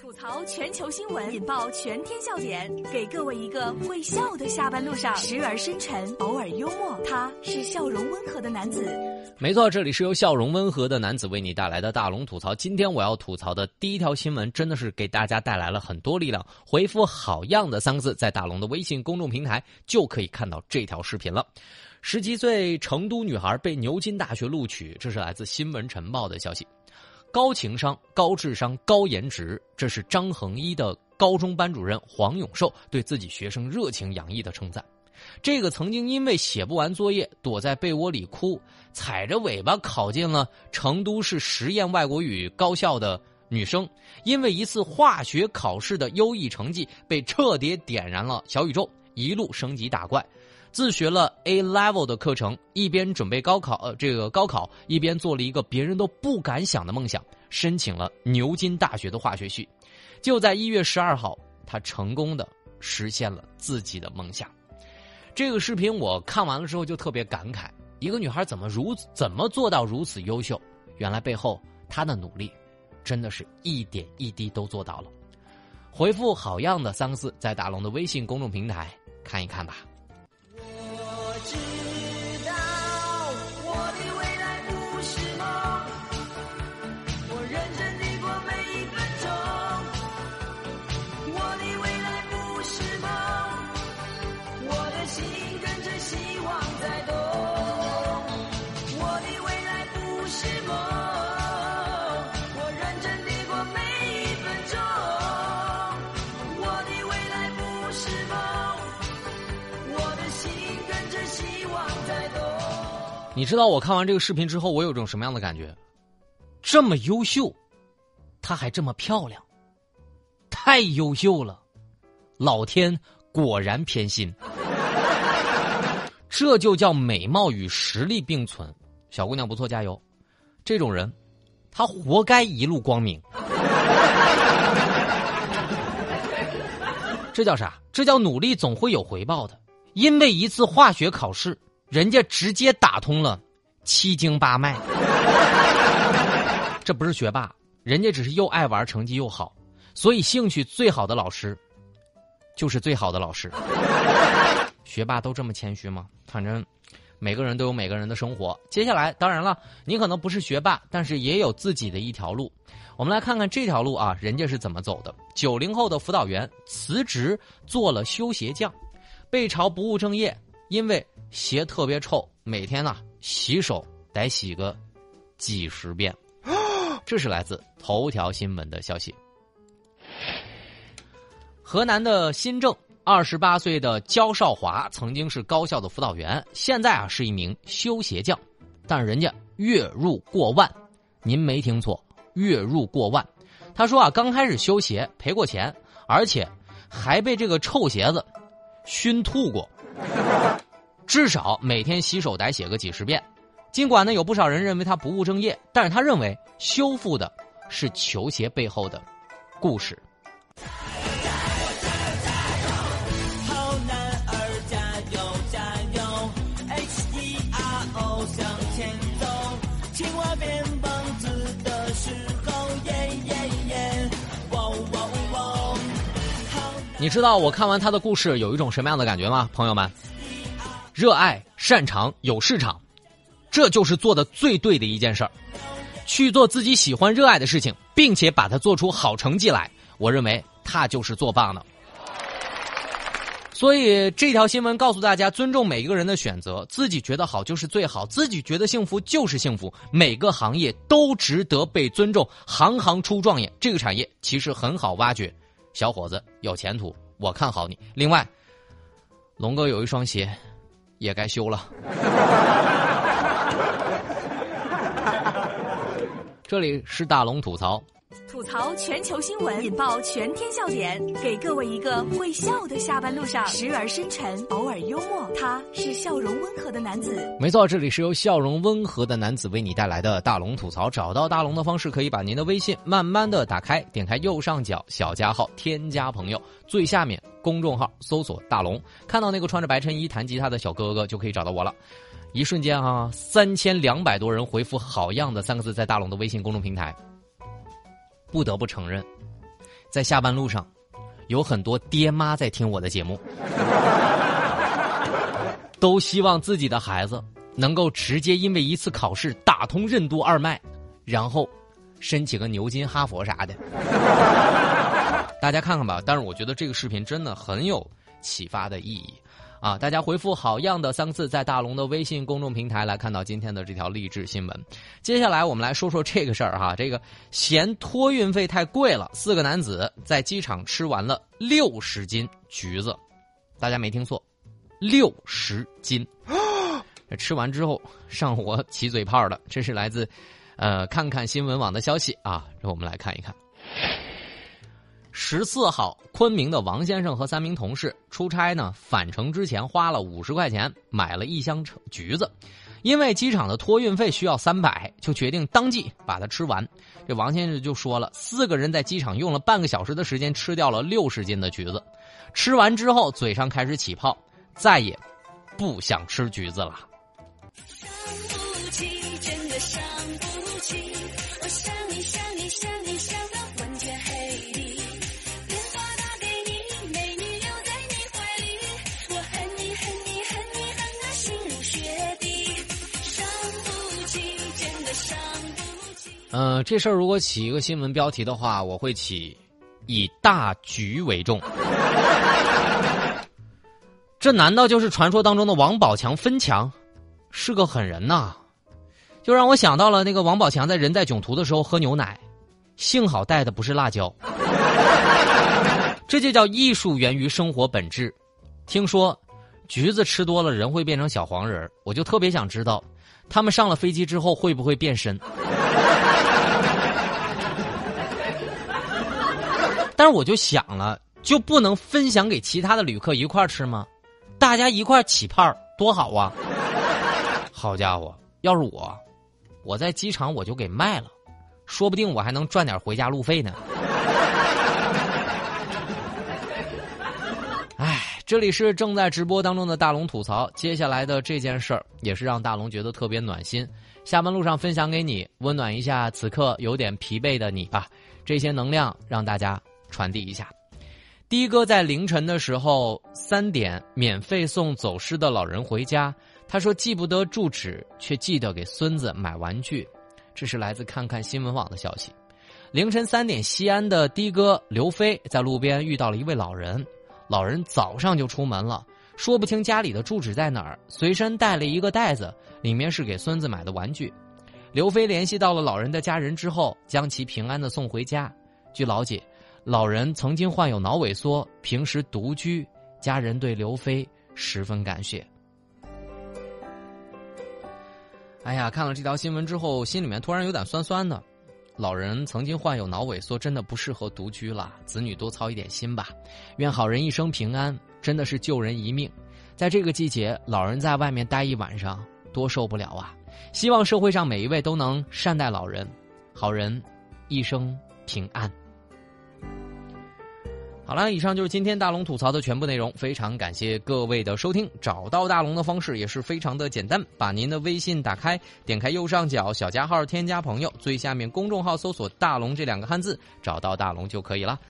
吐槽全球新闻，引爆全天笑点，给各位一个会笑的下班路上，时而深沉，偶尔幽默。他是笑容温和的男子。没错，这里是由笑容温和的男子为你带来的大龙吐槽。今天我要吐槽的第一条新闻，真的是给大家带来了很多力量。回复“好样的”三个字，在大龙的微信公众平台就可以看到这条视频了。十七岁成都女孩被牛津大学录取，这是来自《新闻晨报》的消息。高情商、高智商、高颜值，这是张恒一的高中班主任黄永寿对自己学生热情洋溢的称赞。这个曾经因为写不完作业躲在被窝里哭，踩着尾巴考进了成都市实验外国语高校的女生，因为一次化学考试的优异成绩被彻底点燃了小宇宙，一路升级打怪。自学了 A level 的课程，一边准备高考，呃，这个高考一边做了一个别人都不敢想的梦想，申请了牛津大学的化学系。就在一月十二号，他成功的实现了自己的梦想。这个视频我看完了之后就特别感慨：一个女孩怎么如怎么做到如此优秀？原来背后她的努力，真的是一点一滴都做到了。回复“好样的”三个字，在大龙的微信公众平台看一看吧。to 你知道我看完这个视频之后，我有种什么样的感觉？这么优秀，她还这么漂亮，太优秀了！老天果然偏心，这就叫美貌与实力并存。小姑娘不错，加油！这种人，他活该一路光明。这叫啥？这叫努力总会有回报的。因为一次化学考试。人家直接打通了七经八脉，这不是学霸，人家只是又爱玩，成绩又好，所以兴趣最好的老师就是最好的老师。学霸都这么谦虚吗？反正每个人都有每个人的生活。接下来，当然了，你可能不是学霸，但是也有自己的一条路。我们来看看这条路啊，人家是怎么走的。九零后的辅导员辞职做了修鞋匠，被嘲不务正业。因为鞋特别臭，每天呢洗手得洗个几十遍。这是来自头条新闻的消息。河南的新郑，二十八岁的焦少华曾经是高校的辅导员，现在啊是一名修鞋匠，但是人家月入过万。您没听错，月入过万。他说啊，刚开始修鞋赔过钱，而且还被这个臭鞋子熏吐过。至少每天洗手得写个几十遍，尽管呢有不少人认为他不务正业，但是他认为修复的是球鞋背后的故事。你知道我看完他的故事有一种什么样的感觉吗，朋友们？热爱、擅长、有市场，这就是做的最对的一件事儿。去做自己喜欢、热爱的事情，并且把它做出好成绩来，我认为他就是做棒的。所以这条新闻告诉大家：尊重每一个人的选择，自己觉得好就是最好，自己觉得幸福就是幸福。每个行业都值得被尊重，行行出状元。这个产业其实很好挖掘，小伙子有前途，我看好你。另外，龙哥有一双鞋。也该修了。这里是大龙吐槽。吐槽全球新闻，引爆全天笑点，给各位一个会笑的下班路上，时而深沉，偶尔幽默。他是笑容温和的男子。没错，这里是由笑容温和的男子为你带来的大龙吐槽。找到大龙的方式，可以把您的微信慢慢的打开，点开右上角小加号，添加朋友，最下面公众号搜索大龙，看到那个穿着白衬衣弹吉他的小哥哥，就可以找到我了。一瞬间啊，三千两百多人回复“好样的”三个字，在大龙的微信公众平台。不得不承认，在下班路上，有很多爹妈在听我的节目，都希望自己的孩子能够直接因为一次考试打通任督二脉，然后申请个牛津、哈佛啥的。大家看看吧。但是我觉得这个视频真的很有启发的意义。啊！大家回复“好样的”三个字，在大龙的微信公众平台来看到今天的这条励志新闻。接下来我们来说说这个事儿哈，这个嫌托运费太贵了，四个男子在机场吃完了六十斤橘子，大家没听错，六十斤。吃完之后上火起嘴泡的，这是来自呃看看新闻网的消息啊，让我们来看一看。十四号，昆明的王先生和三名同事出差呢，返程之前花了五十块钱买了一箱橙橘子，因为机场的托运费需要三百，就决定当即把它吃完。这王先生就说了，四个人在机场用了半个小时的时间吃掉了六十斤的橘子，吃完之后嘴上开始起泡，再也不想吃橘子了。嗯，这事儿如果起一个新闻标题的话，我会起“以大局为重”。这难道就是传说当中的王宝强分强？是个狠人呐！就让我想到了那个王宝强在人在囧途的时候喝牛奶，幸好带的不是辣椒。这就叫艺术源于生活本质。听说橘子吃多了人会变成小黄人我就特别想知道，他们上了飞机之后会不会变身？是我就想了，就不能分享给其他的旅客一块吃吗？大家一块起泡多好啊！好家伙，要是我，我在机场我就给卖了，说不定我还能赚点回家路费呢。哎，这里是正在直播当中的大龙吐槽，接下来的这件事儿也是让大龙觉得特别暖心，下班路上分享给你，温暖一下此刻有点疲惫的你吧。这些能量让大家。传递一下，的哥在凌晨的时候三点免费送走失的老人回家。他说记不得住址，却记得给孙子买玩具。这是来自看看新闻网的消息。凌晨三点，西安的的哥刘飞在路边遇到了一位老人，老人早上就出门了，说不清家里的住址在哪儿，随身带了一个袋子，里面是给孙子买的玩具。刘飞联系到了老人的家人之后，将其平安的送回家。据了解。老人曾经患有脑萎缩，平时独居，家人对刘飞十分感谢。哎呀，看了这条新闻之后，心里面突然有点酸酸的。老人曾经患有脑萎缩，真的不适合独居了，子女多操一点心吧。愿好人一生平安，真的是救人一命。在这个季节，老人在外面待一晚上，多受不了啊！希望社会上每一位都能善待老人，好人一生平安。好了，以上就是今天大龙吐槽的全部内容。非常感谢各位的收听。找到大龙的方式也是非常的简单，把您的微信打开，点开右上角小加号，添加朋友，最下面公众号搜索“大龙”这两个汉字，找到大龙就可以了。